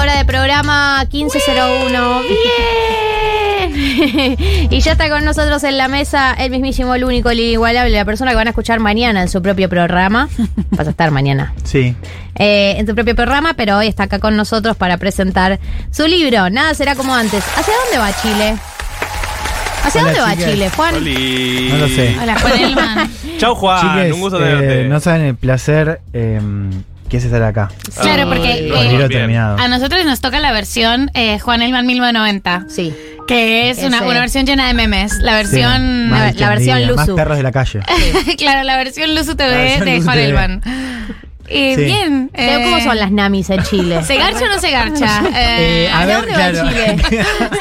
Hora de programa 1501. ¡Bien! y ya está con nosotros en la mesa el mismísimo, el único, el inigualable, la persona que van a escuchar mañana en su propio programa. Vas a estar mañana. Sí. Eh, en su propio programa, pero hoy está acá con nosotros para presentar su libro. Nada será como antes. ¿Hacia dónde va Chile? ¿Hacia Hola, dónde va. Chile, Juan? Oli. No lo sé. Hola, Juan Elman. Chau, Juan. Chiques, un gusto eh, tenerte. no saben el placer eh, es estar acá. Claro, Ay, porque no, eh, libro bien. terminado. a nosotros nos toca la versión eh, Juan Elman 1990, Sí. que es una, Ese. una versión llena de memes. La Sí, versión. más la- versión Más Luzu. perros de la calle. claro, la versión Luzu TV versión de Luzu Juan TV. Elman. Y Sí. bien. ¿Cómo eh, son las namis en Chile? ¿Se garcha o no se garcha? Eh, Eh, a ¿hacia ver, dónde va claro. Chile?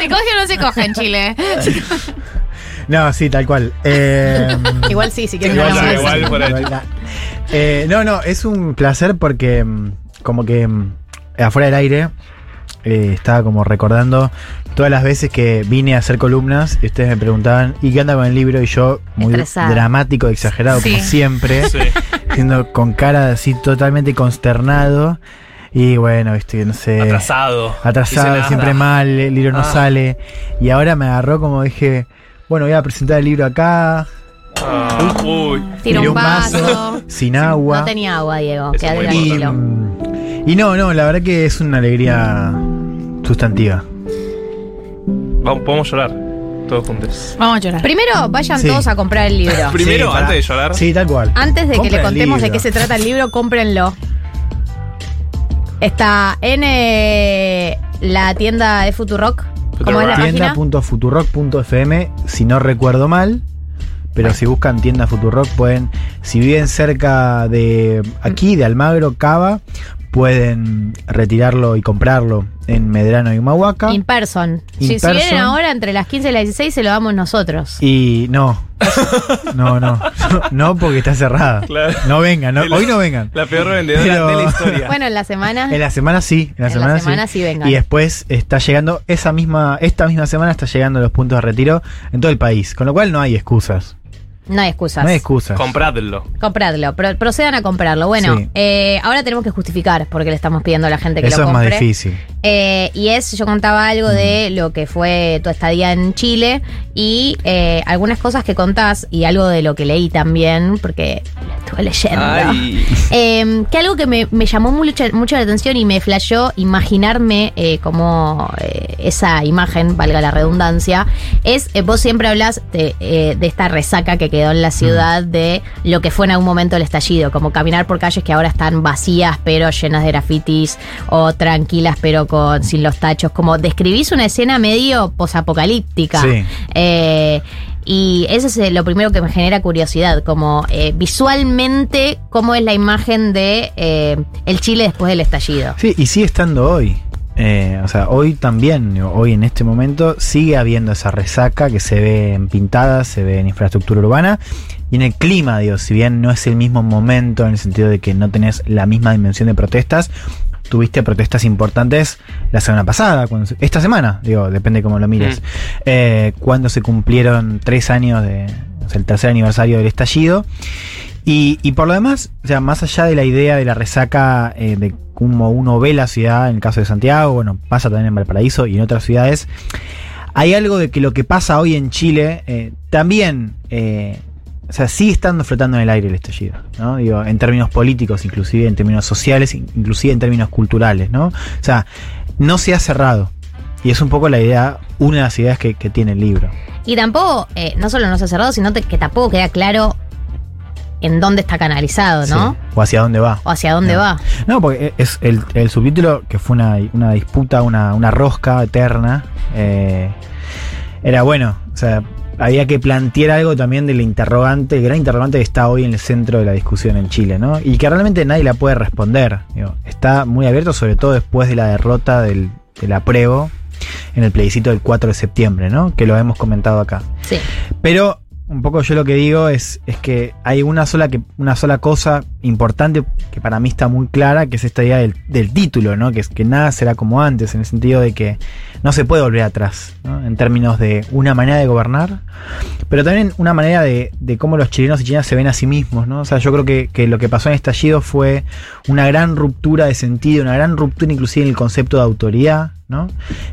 ¿Se coge o no se coge en Chile? no, sí, tal cual. Eh, Igual sí, si quieren Igual, hablamos de igual, eso. por ahí. Igual, eh, no, no, es un placer porque mm, como que mm, afuera del aire eh, estaba como recordando todas las veces que vine a hacer columnas y ustedes me preguntaban, ¿y qué anda con el libro? Y yo, muy Estresada. dramático, exagerado, como siempre, Sí. siendo con cara así totalmente consternado. Y bueno, viste, no sé. Atrasado. Atrasado, Dice, siempre "Ah, mal, el libro no Ah. sale. Y ahora me agarró como dije, bueno, voy a presentar el libro acá, ah, uy. Tiré un vaso. sin agua. No tenía agua, Diego. Eso Quédate es muy y, tranquilo. y no, no, la verdad que es una alegría sustantiva. Vamos, podemos llorar. Todos juntos. Vamos a llorar. Primero, vayan Sí. todos a comprar el libro. Primero, antes de llorar. Sí, tal cual. Antes de que le el contemos de libro. qué se trata el libro, cómprenlo. Está en eh, la tienda de Futurock. ¿Cómo es la página? Tienda.futurock.fm, si no recuerdo mal. Pero si buscan tienda Futurock, pueden, si viven cerca de aquí, de Almagro, Cava, pueden retirarlo y comprarlo en Medrano y Humahuaca. In person. In si, vienen ahora entre las 15 y las 16, se lo damos nosotros. Y no, no, no, no, porque está cerrada. Claro. No vengan, no- hoy no vengan. La peor vendedora Pero- de la historia. Bueno, en la semana. En la semana sí, en la En semana, la semana sí vengan. Y después está llegando, esa misma, esta misma semana está llegando los puntos de retiro en todo el país. Con lo cual no hay excusas. No hay excusas. No hay excusas. Compradlo. Compradlo, pro- procedan a comprarlo. Bueno, Sí. eh, ahora tenemos que justificar porque le estamos pidiendo a la gente que Eso lo es más difícil. Eh, y es, yo contaba algo de lo que fue tu estadía en Chile y eh, algunas cosas que contás y algo de lo que leí también, porque estuve leyendo. Ay. Eh, que algo que me, me llamó mucho, mucho la atención y me flashó imaginarme eh, como eh, esa imagen, valga la redundancia, es, eh, vos siempre hablas de, eh, de esta resaca que quedó en la ciudad de lo que fue en algún momento el estallido, como caminar por calles que ahora están vacías pero llenas de grafitis o tranquilas pero con sin los tachos, como describís una escena medio posapocalíptica. Sí. Eh, y eso es eh, lo primero que me genera curiosidad, como eh, visualmente cómo es la imagen de eh, el Chile después del estallido. Sí, y sigue estando hoy. Eh, o sea, hoy también, hoy en este momento, sigue habiendo esa resaca que se ve en pintadas, se ve en infraestructura urbana y en el clima, digo, si bien no es el mismo momento en el sentido de que no tenés la misma dimensión de protestas, tuviste protestas importantes la semana pasada, cuando esta semana, digo, depende cómo lo mires, Mm. eh, cuando se cumplieron tres años de, o sea, el tercer aniversario del estallido. Y, por lo demás, o sea, más allá de la idea de la resaca eh, de cómo uno ve la ciudad, en el caso de Santiago, bueno, pasa también en Valparaíso y en otras ciudades, hay algo de que lo que pasa hoy en Chile eh, también, eh, o sea, sigue estando flotando en el aire el estallido, ¿no? Digo, en términos políticos, inclusive en términos sociales, in- inclusive en términos culturales, ¿no? O sea, no se ha cerrado. Y es un poco la idea, una de las ideas que, tiene el libro. Y tampoco, no solo no se ha cerrado, sino que tampoco queda claro en dónde está canalizado, ¿no? Sí. O hacia dónde va. O hacia dónde No. va. No, porque es el, el subtítulo que fue una, una disputa, una, una rosca eterna. eh, era bueno, o sea, había que plantear algo también del interrogante, el gran interrogante que está hoy en el centro de la discusión en Chile, ¿no? Y que realmente nadie la puede responder. digo, está muy abierto, sobre todo después de la derrota del, del apruebo en el plebiscito del 4 de septiembre, ¿no? Que lo hemos comentado acá. Sí. Pero un poco yo lo que digo es, es que hay una sola, que, una sola cosa importante que para mí está muy clara, que es esta idea del, del título, ¿no? Que es que nada será como antes, en el sentido de que no se puede volver atrás, ¿no? En términos de una manera de gobernar, pero también una manera de, de cómo los chilenos y chilenas se ven a sí mismos, ¿no? O sea, yo creo que, que lo que pasó en estallido fue una gran ruptura de sentido, una gran ruptura inclusive en el concepto de autoridad, ¿no?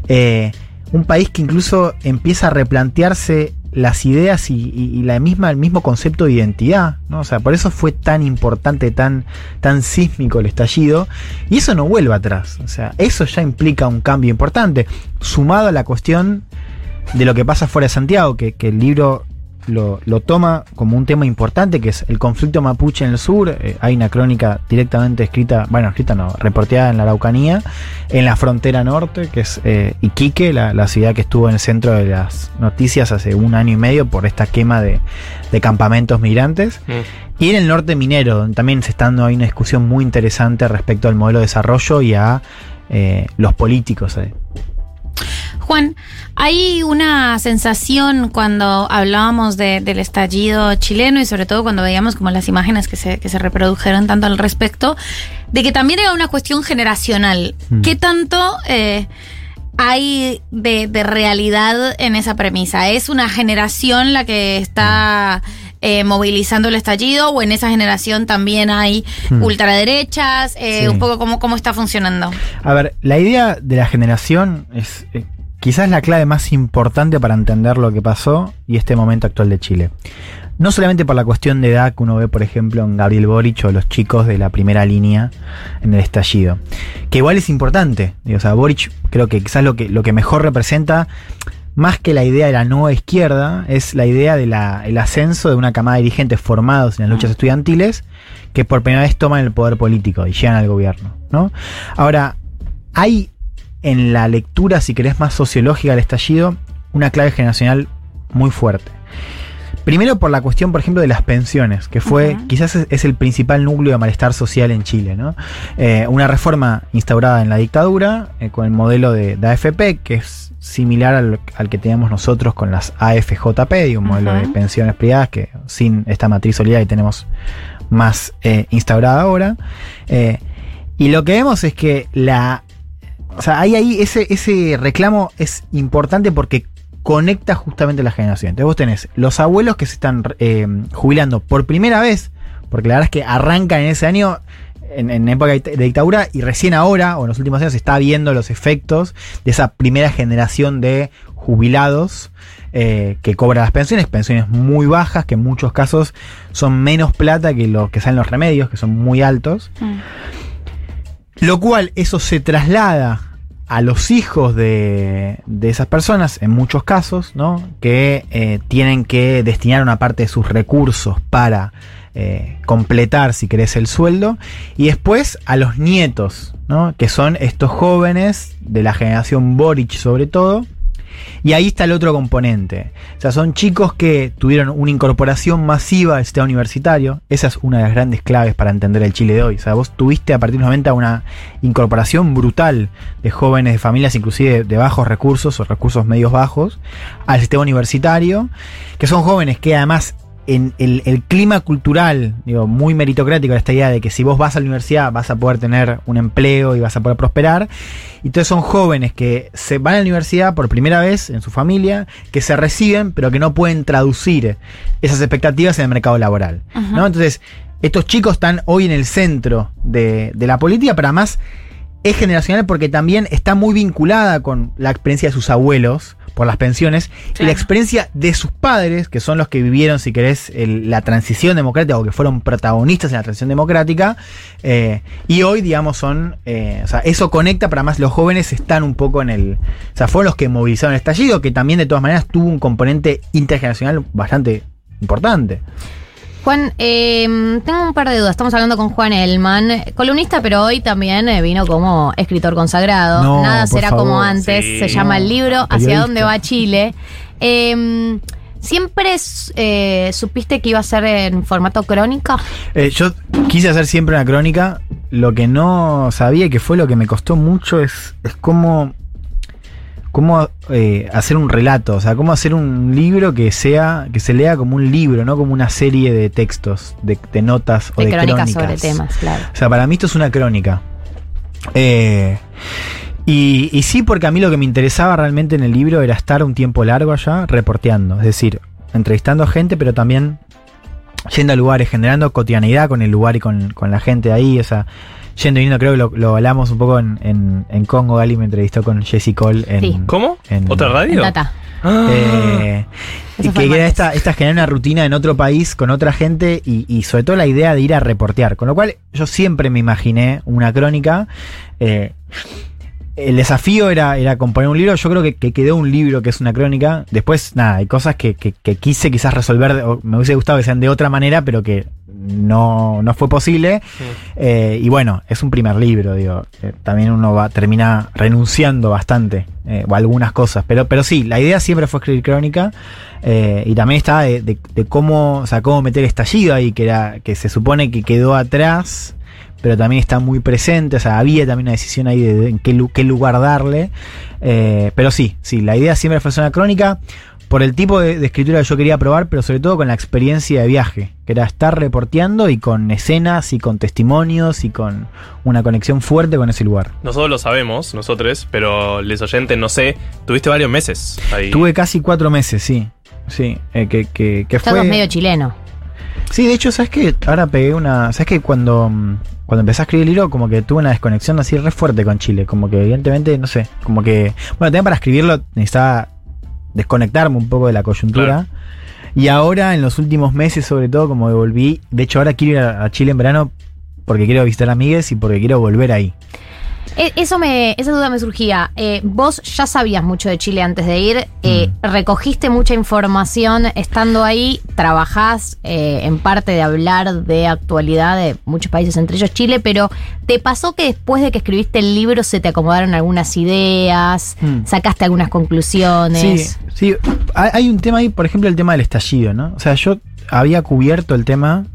Eh, un país que incluso empieza a replantearse las ideas y, la misma, el mismo concepto de identidad, ¿no? O sea, por eso fue tan importante, tan, tan sísmico el estallido, y eso no vuelve atrás. O sea, eso ya implica un cambio importante, sumado a la cuestión de lo que pasa fuera de Santiago, que, que el libro lo, lo toma como un tema importante, que es el conflicto mapuche en el sur. Eh, hay una crónica directamente escrita, bueno, escrita no, reporteada en la Araucanía, en la frontera norte, que es eh, Iquique, la, la ciudad que estuvo en el centro de las noticias hace un año y medio por esta quema de, de campamentos migrantes. Mm. Y en el norte minero, donde también se está dando ahí una discusión muy interesante respecto al modelo de desarrollo y a eh, los políticos. Juan, hay una sensación cuando hablábamos de- del estallido chileno y sobre todo cuando veíamos como las imágenes que se, que se reprodujeron tanto al respecto, de que también era una cuestión generacional. Mm. ¿Qué tanto eh, hay de, de realidad en esa premisa? ¿Es una generación la que está eh, movilizando el estallido o en esa generación también hay Mm. ultraderechas? Eh, Sí. Un poco cómo, cómo está funcionando. A ver, la idea de la generación es eh, quizás la clave más importante para entender lo que pasó y este momento actual de Chile. No solamente por la cuestión de edad que uno ve, por ejemplo, en Gabriel Boric o los chicos de la primera línea en el estallido, que igual es importante. O sea, Boric creo que quizás lo que, lo que mejor representa, más que la idea de la nueva izquierda, es la idea del ascenso de una camada de dirigentes formados en las luchas estudiantiles que por primera vez toman el poder político y llegan al gobierno. ¿no? Ahora, hay en la lectura, si querés, más sociológica del estallido, una clave generacional muy fuerte. Primero por la cuestión, por ejemplo, de las pensiones, que fue, quizás es, es el principal núcleo de malestar social en Chile, ¿no? Eh, una reforma instaurada en la dictadura, eh, con el modelo de, de AFP, que es similar al, al que teníamos nosotros con las AFJP, y un modelo de pensiones privadas que sin esta matriz solidaria tenemos más eh, instaurada ahora. Y lo que vemos es que la. O sea, hay ahí ese, ese reclamo es importante porque conecta justamente la generación. Entonces vos tenés los abuelos que se están eh, jubilando por primera vez, porque la verdad es que arrancan en ese año, en, en época de dictadura, y recién ahora, o en los últimos años, se está viendo los efectos de esa primera generación de jubilados eh, que cobran las pensiones, pensiones muy bajas, que en muchos casos son menos plata que los que salen los remedios, que son muy altos. Lo cual eso se traslada a los hijos de, de esas personas, en muchos casos, ¿no? Que eh, tienen que destinar una parte de sus recursos para eh, completar, si querés, el sueldo. Y después a los nietos, ¿no? Que son estos jóvenes de la generación Boric, sobre todo. Y ahí está el otro componente. O sea, son chicos que tuvieron una incorporación masiva al sistema universitario. Esa es una de las grandes claves para entender el Chile de hoy. O sea, vos tuviste a partir de los 90 una incorporación brutal de jóvenes de familias, inclusive de bajos recursos o recursos medios bajos, al sistema universitario, que son jóvenes que además en el, el clima cultural, digo, muy meritocrático, esta idea de que si vos vas a la universidad vas a poder tener un empleo y vas a poder prosperar. Y entonces son jóvenes que se van a la universidad por primera vez en su familia, que se reciben, pero que no pueden traducir esas expectativas en el mercado laboral. Ajá. ¿no? Entonces, estos chicos están hoy en el centro de, de la política, pero además es generacional porque también está muy vinculada con la experiencia de sus abuelos por las pensiones y la experiencia de sus padres, que son los que vivieron, si querés, el- la transición democrática o que fueron protagonistas en la transición democrática. eh, y hoy, digamos, son. eh, o sea, eso conecta, pero además los jóvenes están un poco en el. O sea, fueron los que movilizaron el estallido, que también de todas maneras tuvo un componente intergeneracional bastante importante. Juan, eh, tengo un par de dudas. Estamos hablando con Juan Elman, columnista, pero hoy también eh, vino como escritor consagrado. No, Nada será favor. como antes. Sí. Se llama el libro Hacia Periodista. dónde va Chile. Eh, ¿Siempre eh, supiste que iba a ser en formato crónica? Eh, yo quise hacer siempre una crónica. Lo que no sabía y que fue lo que me costó mucho es, es cómo cómo eh, hacer un relato, o sea, cómo hacer un libro que sea, que se lea como un libro, no como una serie de textos, de, de notas o De de crónicas crónicas. sobre temas, claro. O sea, para mí esto es una crónica. Eh, y, y sí, porque a mí lo que me interesaba realmente en el libro era estar un tiempo largo allá reporteando. Es decir, entrevistando gente, pero también yendo a lugares, generando cotidianidad con el lugar y con, con la gente ahí. O sea, yendo y viniendo, creo que lo, lo hablamos un poco en, en, en Congo. Gali me entrevistó con Jesse Cole en. Sí. ¿Cómo? En- ¿Otra En radio? data. Ah. Eh, y que era esta, esta generar una rutina en otro país con otra gente y, y sobre todo la idea de ir a reportear. Con lo cual yo siempre me imaginé una crónica. eh, el desafío era, era componer un libro. Yo creo que, que quedó un libro que es una crónica. Después, nada, hay cosas que, que- que quise quizás resolver. o me hubiese gustado que sean de otra manera, pero que no, no fue posible. Eh, y bueno, es un primer libro, digo. Eh, también uno va, termina renunciando bastante, eh, o algunas cosas. Pero, pero sí, la idea siempre fue escribir crónica. y también estaba de, de- de cómo, o sea, cómo meter estallido ahí, que era, que se supone que quedó atrás, pero también está muy presente. O sea, había también una decisión ahí de, de en qué, lu- qué lugar darle. Eh, pero sí, sí, la idea siempre fue hacer una crónica. Por el tipo de, de escritura que yo quería probar, pero sobre todo con la experiencia de viaje, que era estar reporteando y con escenas y con testimonios y con una conexión fuerte con ese lugar. Nosotros lo sabemos, nosotros, pero les oyentes no sé. Tuviste varios meses ahí. Tuve casi cuatro meses, sí. Sí, eh, que, que, que fue. medio chileno. Sí, de hecho, ¿sabes qué? Ahora pegué una. ¿Sabes qué? Cuando, mm, cuando empecé a escribir el libro, como que tuve una desconexión así re fuerte con Chile. Como que, evidentemente, no sé. Como que. Bueno, también para escribirlo necesitaba desconectarme un poco de la coyuntura. Claro. Y ahora, en los últimos meses, sobre todo, como que volví. De hecho, ahora quiero ir a, a Chile en verano porque quiero visitar amigues y porque quiero volver ahí. E- Eso me, esa duda me surgía. Eh, vos ya sabías mucho de Chile antes de ir, eh, Mm. recogiste mucha información estando ahí, trabajás eh, en parte de hablar de actualidad de muchos países, entre ellos Chile, pero ¿te pasó que después de que escribiste el libro se te acomodaron algunas ideas, Mm. sacaste algunas conclusiones? Sí, sí. Hay un tema ahí, por ejemplo, el tema del estallido, ¿no? O sea, yo había cubierto el tema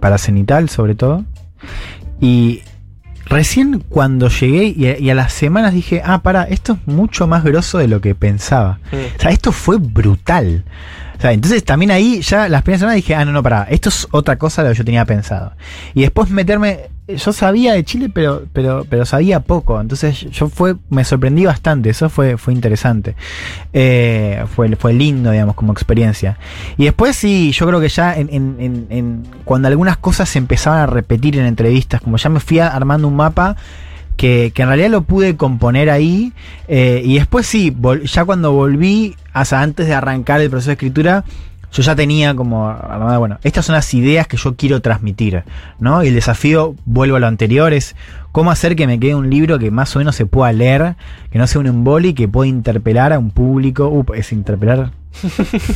para cenital, sobre todo. Y recién cuando llegué y a, y a las semanas dije, ah, para, esto es mucho más grosso de lo que pensaba. O sea, esto fue brutal. Entonces también ahí ya las primeras semanas dije, ah, no, no, pará, esto es otra cosa de lo que yo tenía pensado. Y después meterme, yo sabía de Chile, pero, pero, pero sabía poco. Entonces yo fue, me sorprendí bastante, eso fue, fue interesante. Eh, fue, fue lindo, digamos, como experiencia. Y después sí, yo creo que ya en, en- en- cuando algunas cosas se empezaban a repetir en entrevistas, como ya me fui armando un mapa que, que en realidad lo pude componer ahí. eh, y después sí, ya cuando volví, hasta antes de arrancar el proceso de escritura, yo ya tenía como, bueno, estas son las ideas que yo quiero transmitir, ¿no? Y el desafío, vuelvo a lo anterior, es cómo hacer que me quede un libro que más o menos se pueda leer, que no sea un emboli, que pueda interpelar a un público. Uh, es interpelar.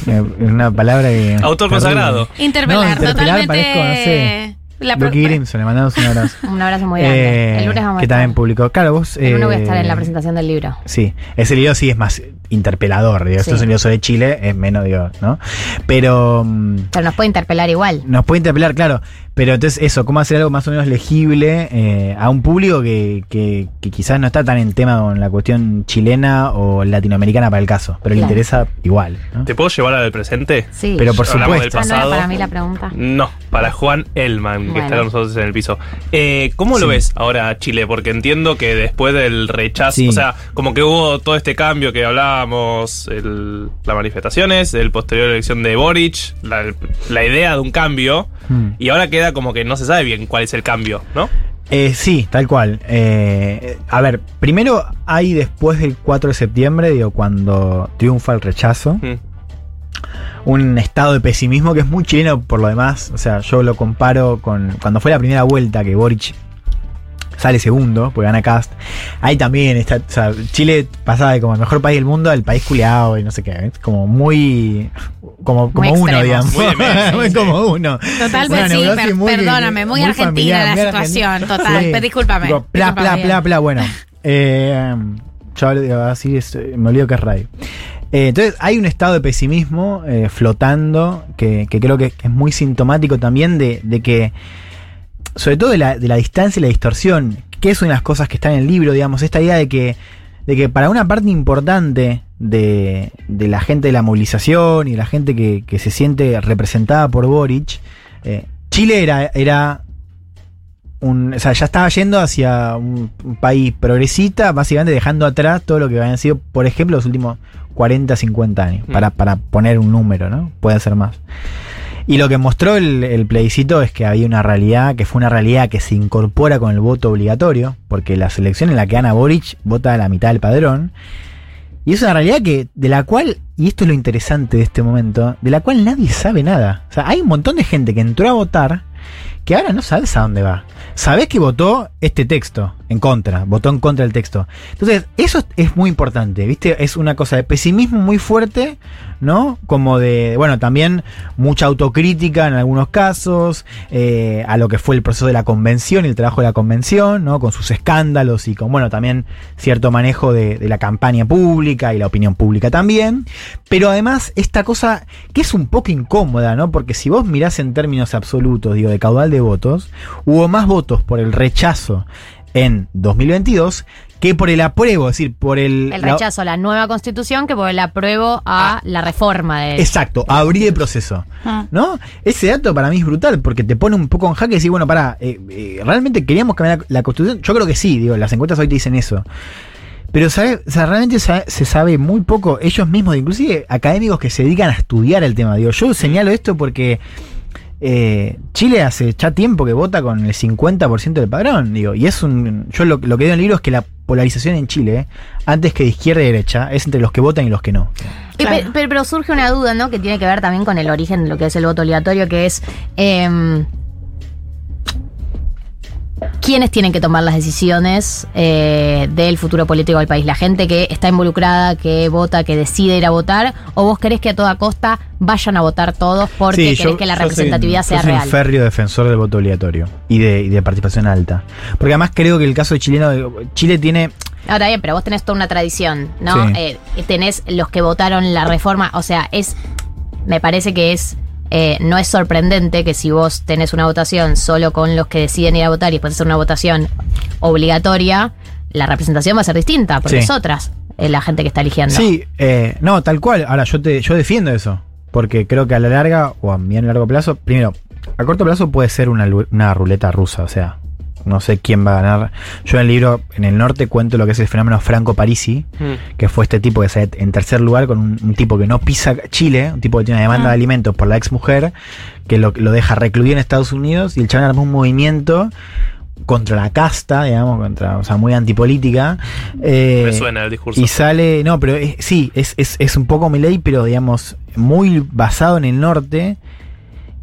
Eh, es una palabra que. Autor consagrado. Interpelar, No, interpelar totalmente. parezco, no sé. La Lucky Grimson, le mandamos un abrazo. Un abrazo muy grande. Eh, el lunes vamos a que estar. también publicó. Claro, vos. El lunes voy a estar en la eh, presentación del libro. Sí, ese libro sí es más interpelador. Digo, Sí. Esto es un libro sobre Chile, es menos, digo, ¿no? Pero. mm, Pero nos puede interpelar igual. Nos puede interpelar, claro. Pero entonces, eso, cómo hacer algo más o menos legible eh, a un público que, que, que quizás no está tan en tema con la cuestión chilena o latinoamericana para el caso, pero le interesa igual. ¿no? ¿Te puedo llevar al presente? Sí. Pero por supuesto. del Ah, ¿no era para mí la pregunta? No, para Juan Elman, que Bueno. está con nosotros en el piso. Eh, ¿Cómo lo Sí. ves ahora Chile? Porque entiendo que después del rechazo, Sí. o sea, como que hubo todo este cambio que hablábamos, el- las manifestaciones, el posterior elección de Boric, la, la idea de un cambio, Hmm. y ahora queda como que no se sabe bien cuál es el cambio, ¿no? Eh, sí, tal cual. Eh, a ver, primero hay después del 4 de septiembre, digo, cuando triunfa el rechazo, Mm. un estado de pesimismo que es muy chileno por lo demás. O sea, yo lo comparo con cuando fue la primera vuelta que Boric sale segundo, porque gana Cast. Ahí también está, o sea, Chile pasaba de como el mejor país del mundo al país culeado y no sé qué. Es como muy. Como, como Muy uno, digamos. Muy como uno. Totalmente, Una sí, neurosis per- muy- perdóname, muy, argentina familiar, la situación, argentina. total. Sí. Pero discúlpame. Bla, discúlpame. bla, bla. Bueno, eh, yo hablo- digo, así es, eh, me olvido que es radio. Eh, entonces, hay un estado de pesimismo eh, flotando que, que creo que es muy sintomático también de, de que, sobre todo de la, de la distancia y la distorsión, que es una de las cosas que está en el libro, digamos, esta idea de que de que para una parte importante de, de la gente de la movilización y la gente que, que se siente representada por Boric, eh, Chile era, era un, o sea, ya estaba yendo hacia un, un país progresista, básicamente dejando atrás todo lo que habían sido, por ejemplo, los últimos 40, 50 años, Mm. para, para poner un número, ¿no? Puede ser más. Y lo que mostró el, plebiscito es que había una realidad, que fue una realidad que se incorpora con el voto obligatorio, porque la selección en la que Ana Boric vota a la mitad del padrón. Y es una realidad que, de la cual, y esto es lo interesante de este momento, de la cual nadie sabe nada. O sea, hay un montón de gente que entró a votar que ahora no sabes a dónde va. Sabes que votó este texto en contra, votó en contra del texto. Entonces, eso es- es muy importante, ¿viste? Es una cosa de pesimismo muy fuerte, ¿no? Como de, bueno, también mucha autocrítica en algunos casos, eh, a lo que fue el proceso de la convención y el trabajo de la convención, ¿no? Con sus escándalos y con, bueno, también cierto manejo de, de la campaña pública y la opinión pública también. Pero además, esta cosa que es un poco incómoda, ¿no? Porque si vos mirás en términos absolutos, digo, de caudal de votos, hubo más votos por el rechazo en 2022 que por el apruebo, es decir, por el... El la- rechazo a la nueva constitución que por el apruebo a la reforma de. Exacto, abrir el proceso. Ah. ¿No? Ese dato para mí es brutal porque te pone un poco en jaque y decir, bueno, pará, eh, eh, ¿realmente queríamos cambiar la, la constitución? Yo creo que sí, digo, las encuestas hoy te dicen eso. Pero ¿sabe? O sea, realmente se sabe muy poco, ellos mismos, inclusive académicos que se dedican a estudiar el tema. Digo, yo señalo esto porque eh, Chile hace ya tiempo que vota con el 50% del padrón, digo, y es un. Yo lo, lo que digo en el libro es que la polarización en Chile, antes que de izquierda y derecha, es entre los que votan y los que no. Pero, pero surge una duda, ¿no? Que tiene que ver también con el origen de lo que es el voto obligatorio, que es. ¿Quiénes tienen que tomar las decisiones eh, del futuro político del país? ¿La gente que está involucrada, que vota, que decide ir a votar? ¿O vos querés que a toda costa vayan a votar todos porque Sí, querés yo- que la yo soy- representatividad yo sea soy real? un férreo defensor del voto obligatorio y de, y de participación alta. Porque además creo que el caso de chileno, Chile tiene. Está bien, pero vos tenés toda una tradición, ¿no? Sí. Eh, tenés los que votaron la reforma, o sea, es, me parece que es, eh, no es sorprendente que si vos tenés una votación solo con los que deciden ir a votar y después hacer una votación obligatoria, la representación va a ser distinta, porque Sí. es otras eh, la gente que está eligiendo. Sí, eh, no, tal cual. Ahora, yo te, yo defiendo eso. Porque creo que a la larga, o a bien largo plazo, primero, a corto plazo puede ser una, una ruleta rusa, o sea. No sé quién va a ganar. Yo en el libro, en el norte, cuento lo que es el fenómeno Franco Parisi, Mm. que fue este tipo que sale en tercer lugar con un, un tipo que no pisa Chile, un tipo que tiene una demanda Ah. de alimentos por la ex mujer, que lo, lo deja recluido en Estados Unidos y el chaval armó un movimiento contra la casta, digamos, contra, o sea, muy antipolítica. Eh, Me suena el discurso. y sale, no, pero es- sí, es, es, es un poco Milei, pero digamos, muy basado en el norte.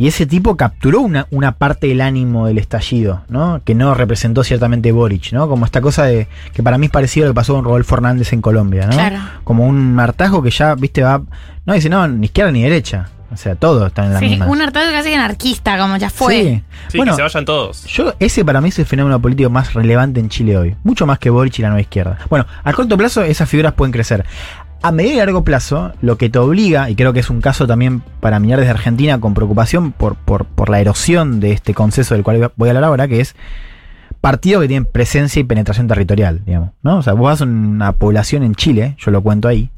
Y ese tipo capturó una, una parte del ánimo del estallido, ¿no? Que no representó ciertamente Boric, ¿no? Como esta cosa de que para mí es parecido a lo que pasó con Rodolfo Hernández en Colombia, ¿no? Claro. Como un martajo que ya, viste, va. No dice, no, ni izquierda ni derecha. O sea, todo está en la Sí, misma. un hartazgo casi anarquista, como ya fue. Sí. Sí, bueno, que se vayan todos. yo, ese para mí es el fenómeno político más relevante en Chile hoy. Mucho más que Boric y la nueva izquierda. Bueno, a corto plazo esas figuras pueden crecer. A medio y largo plazo, lo que te obliga, y creo que es un caso también para mirar desde Argentina con preocupación por, por, por la erosión de este consenso del cual voy a hablar ahora, que es partidos que tienen presencia y penetración territorial, digamos. ¿no? O sea, vos vas a una población en Chile, yo lo cuento ahí,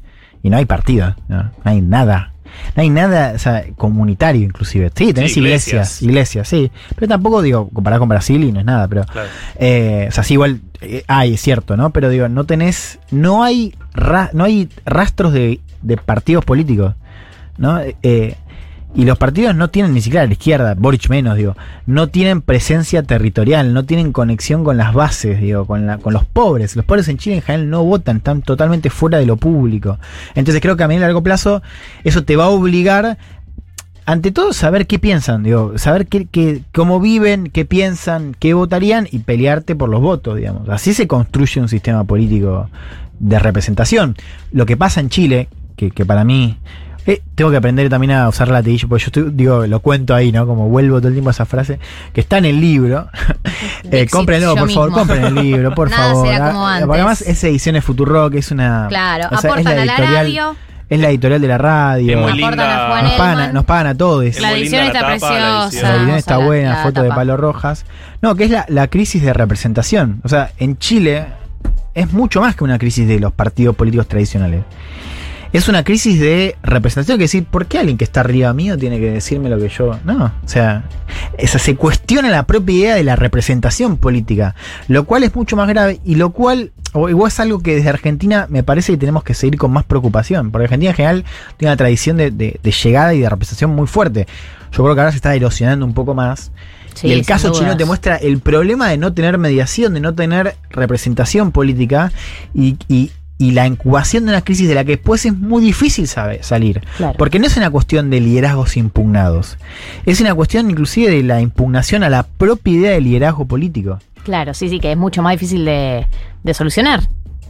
y no hay partido, no, no hay nada. No hay nada o sea, comunitario, inclusive. Sí, tenés Sí, iglesias, iglesias. iglesias, sí. Pero tampoco, digo, comparado con Brasil y no es nada, pero. Claro. Eh, o sea, sí, igual eh, hay, es cierto, ¿no? Pero digo, no tenés, no hay, ra- no hay rastros de, partidos políticos, ¿no? Eh, y los partidos no tienen ni siquiera la izquierda, Boric menos, digo, no tienen presencia territorial, no tienen conexión con las bases, digo, con, la, con los pobres. Los pobres en Chile en general no votan, están totalmente fuera de lo público. Entonces creo que a mí a largo plazo eso te va a obligar ante todo saber qué piensan, digo, saber qué, qué- cómo viven, qué piensan, qué votarían y pelearte por los votos, digamos. Así se construye un sistema político de representación. Lo que pasa en Chile, que, que para mí eh, tengo que aprender también a usar latillo, porque yo estoy, digo, lo cuento ahí, ¿no? Como vuelvo todo el tiempo a esa frase, que está en el libro. eh, cómprenlo, por favor, compren el libro, por Nada favor. será como Ah, antes. Porque además es ediciones Futurock, es una... Claro, o sea, aportan a la radio. Es la editorial de la radio. Es muy Aportan linda. Juan Nos pagan, a- Elman. nos pagan a todos. La edición está preciosa. edición. La edición está buena, la foto de. Palo Rojas. No, que es la, la crisis de representación. O sea, en Chile, es mucho más que una crisis de los partidos políticos tradicionales. Es una crisis de representación, que decir, ¿por qué alguien que está arriba mío tiene que decirme lo que yo? No, o sea, esa, se cuestiona la propia idea de la representación política, lo cual es mucho más grave y lo cual, o igual es algo que desde Argentina me parece que tenemos que seguir con más preocupación, porque Argentina en general tiene una tradición de, de- de llegada y de representación muy fuerte. Yo creo que ahora se está erosionando un poco más. Sí, y el caso dudas. te muestra el problema de no tener mediación, de no tener representación política y, y- y la incubación de una crisis de la que después es muy difícil sabe- salir. Claro. Porque no es una cuestión de liderazgos impugnados, es una cuestión inclusive de la impugnación a la propia idea de liderazgo político. Claro, sí, sí, que es mucho más difícil de, de solucionar.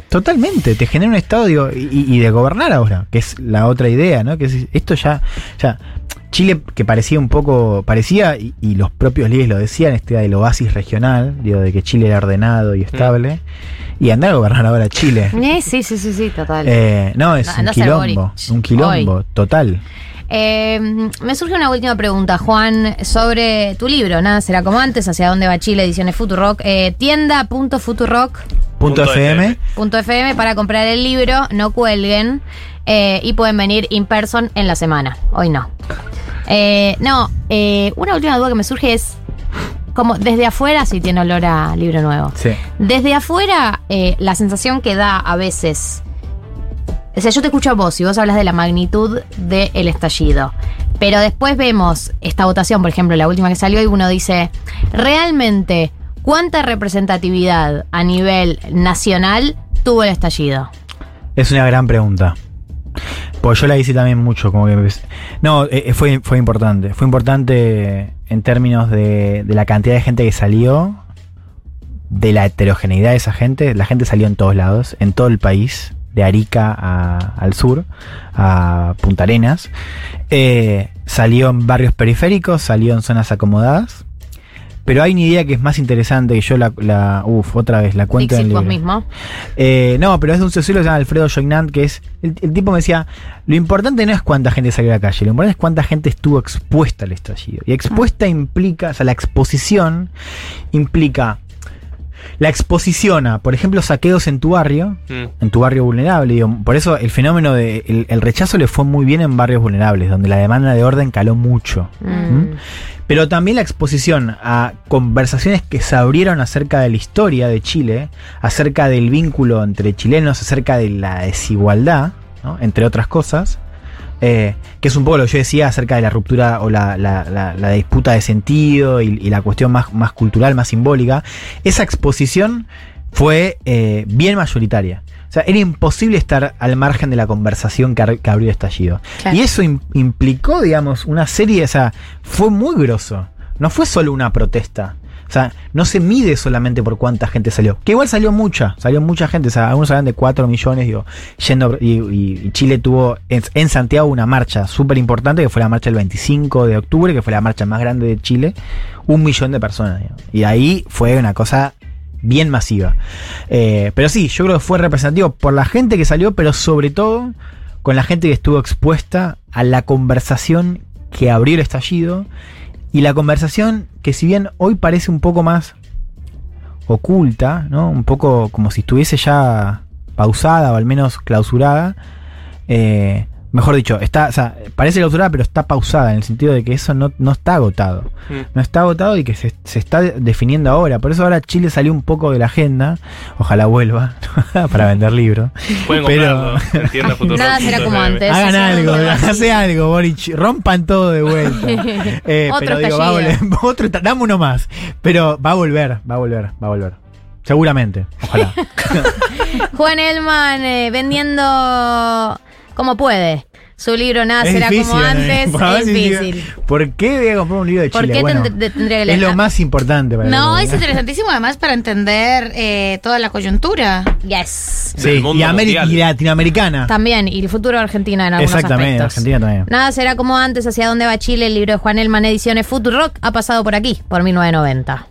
Totalmente, te genera un estado digo, y, y de gobernar ahora, que es la otra idea, ¿no? Que es, esto ya, ya, Chile que parecía un poco, parecía, y, y los propios líderes lo decían, este del oasis regional, digo, de que Chile era ordenado y estable, y andar a gobernar ahora Chile. Eh, sí, sí, sí, sí, total. Eh, no, es No, un ser quilombo, un quilombo, total. Eh, me surge una última pregunta, Juan, sobre tu libro, Nada será como antes, hacia dónde va Chile, ediciones Futurock, eh, tienda.futurock.fm FM. FM. para comprar el libro, no cuelguen eh, y pueden venir in person en la semana, hoy no. Eh, no, eh, una última duda que me surge es, como desde afuera, si tiene olor a libro nuevo, Sí. desde afuera, eh, la sensación que da a veces. O sea, yo te escucho a vos y vos hablas de la magnitud del estallido. Pero después vemos esta votación, por ejemplo, la última que salió, y uno dice: ¿realmente cuánta representatividad a nivel nacional tuvo el estallido? Es una gran pregunta. Pues yo la hice también mucho, como que... No, eh, eh, fue, fue importante. Fue importante en términos de, de la cantidad de gente que salió, de la heterogeneidad de esa gente. La gente salió en todos lados, en todo el país, de Arica a- al sur, a Punta Arenas. Eh, salió en barrios periféricos, salió en zonas acomodadas. Pero hay una idea que es más interesante que yo la... la uf, otra vez, la cuento en el libro. mismo. Eh, no, pero es de un sociólogo que se llama Alfredo Joignant, que es. El, el tipo me decía: Lo importante no es cuánta gente salió a la calle, lo importante es cuánta gente estuvo expuesta al estallido. Y expuesta implica, o sea, la exposición implica. La exposición a, por ejemplo, saqueos en tu barrio, Mm. en tu barrio vulnerable. digo, por eso el fenómeno de. El, el rechazo le fue muy bien en barrios vulnerables, donde la demanda de orden caló mucho. Mm. Pero también la exposición a conversaciones que se abrieron acerca de la historia de Chile, acerca del vínculo entre chilenos, acerca de la desigualdad, ¿no? entre otras cosas, eh, que es un poco lo que yo decía acerca de la ruptura o la, la- la- la disputa de sentido y, y la cuestión más, más cultural, más simbólica. Esa exposición fue eh, bien mayoritaria. O sea, era imposible estar al margen de la conversación que, que abrió el estallido. Claro. Y eso im- implicó, digamos, una serie, o sea, fue muy grosso. No fue solo una protesta. Sea, no se mide solamente por cuánta gente salió. Que igual salió mucha, salió mucha gente. Algunos hablan de 4 millones. Y, Chile tuvo en, Santiago una marcha súper importante, que fue la marcha del 25 de octubre, que fue la marcha más grande de Chile. Un millón de personas. Y ahí fue una cosa bien masiva. Eh, pero sí, yo creo que fue representativo por la gente que salió, pero sobre todo con la gente que estuvo expuesta a la conversación que abrió el estallido y la conversación que si bien hoy parece un poco más oculta, ¿no? Un poco como si estuviese ya pausada o al menos clausurada, eh, mejor dicho, está, o sea, parece clausurada pero está pausada en el sentido de que eso no, no está agotado Mm. no está agotado y que se, se está definiendo ahora. Por eso ahora Chile salió un poco de la agenda. Ojalá vuelva para vender libros. Pueden Pero- comprarlo. Nada será como antes. Hagan algo, hace algo, Boric. Rompan todo de vuelta. Eh, Otro pero digo, va a volver. Otro, dame uno más. Pero va a volver, va a volver, va a volver. Seguramente, ojalá. Juan Elman eh, vendiendo como puede. Su libro Nada será como ¿no? antes. Es difícil. ¿Por qué voy a comprar un libro de ¿Por Chile? qué Bueno, tend- de- tendría que leer? es lo más importante para No, es interesantísimo además para entender eh, toda la coyuntura. Yes. Sí, mundo y, mundial. y latinoamericana. También, y el futuro de Argentina en algunos Exactamente, aspectos. Argentina también. Nada será como antes, hacia dónde va Chile, el libro de Juan Elman, ediciones Futurock, ha pasado por aquí, por 1990.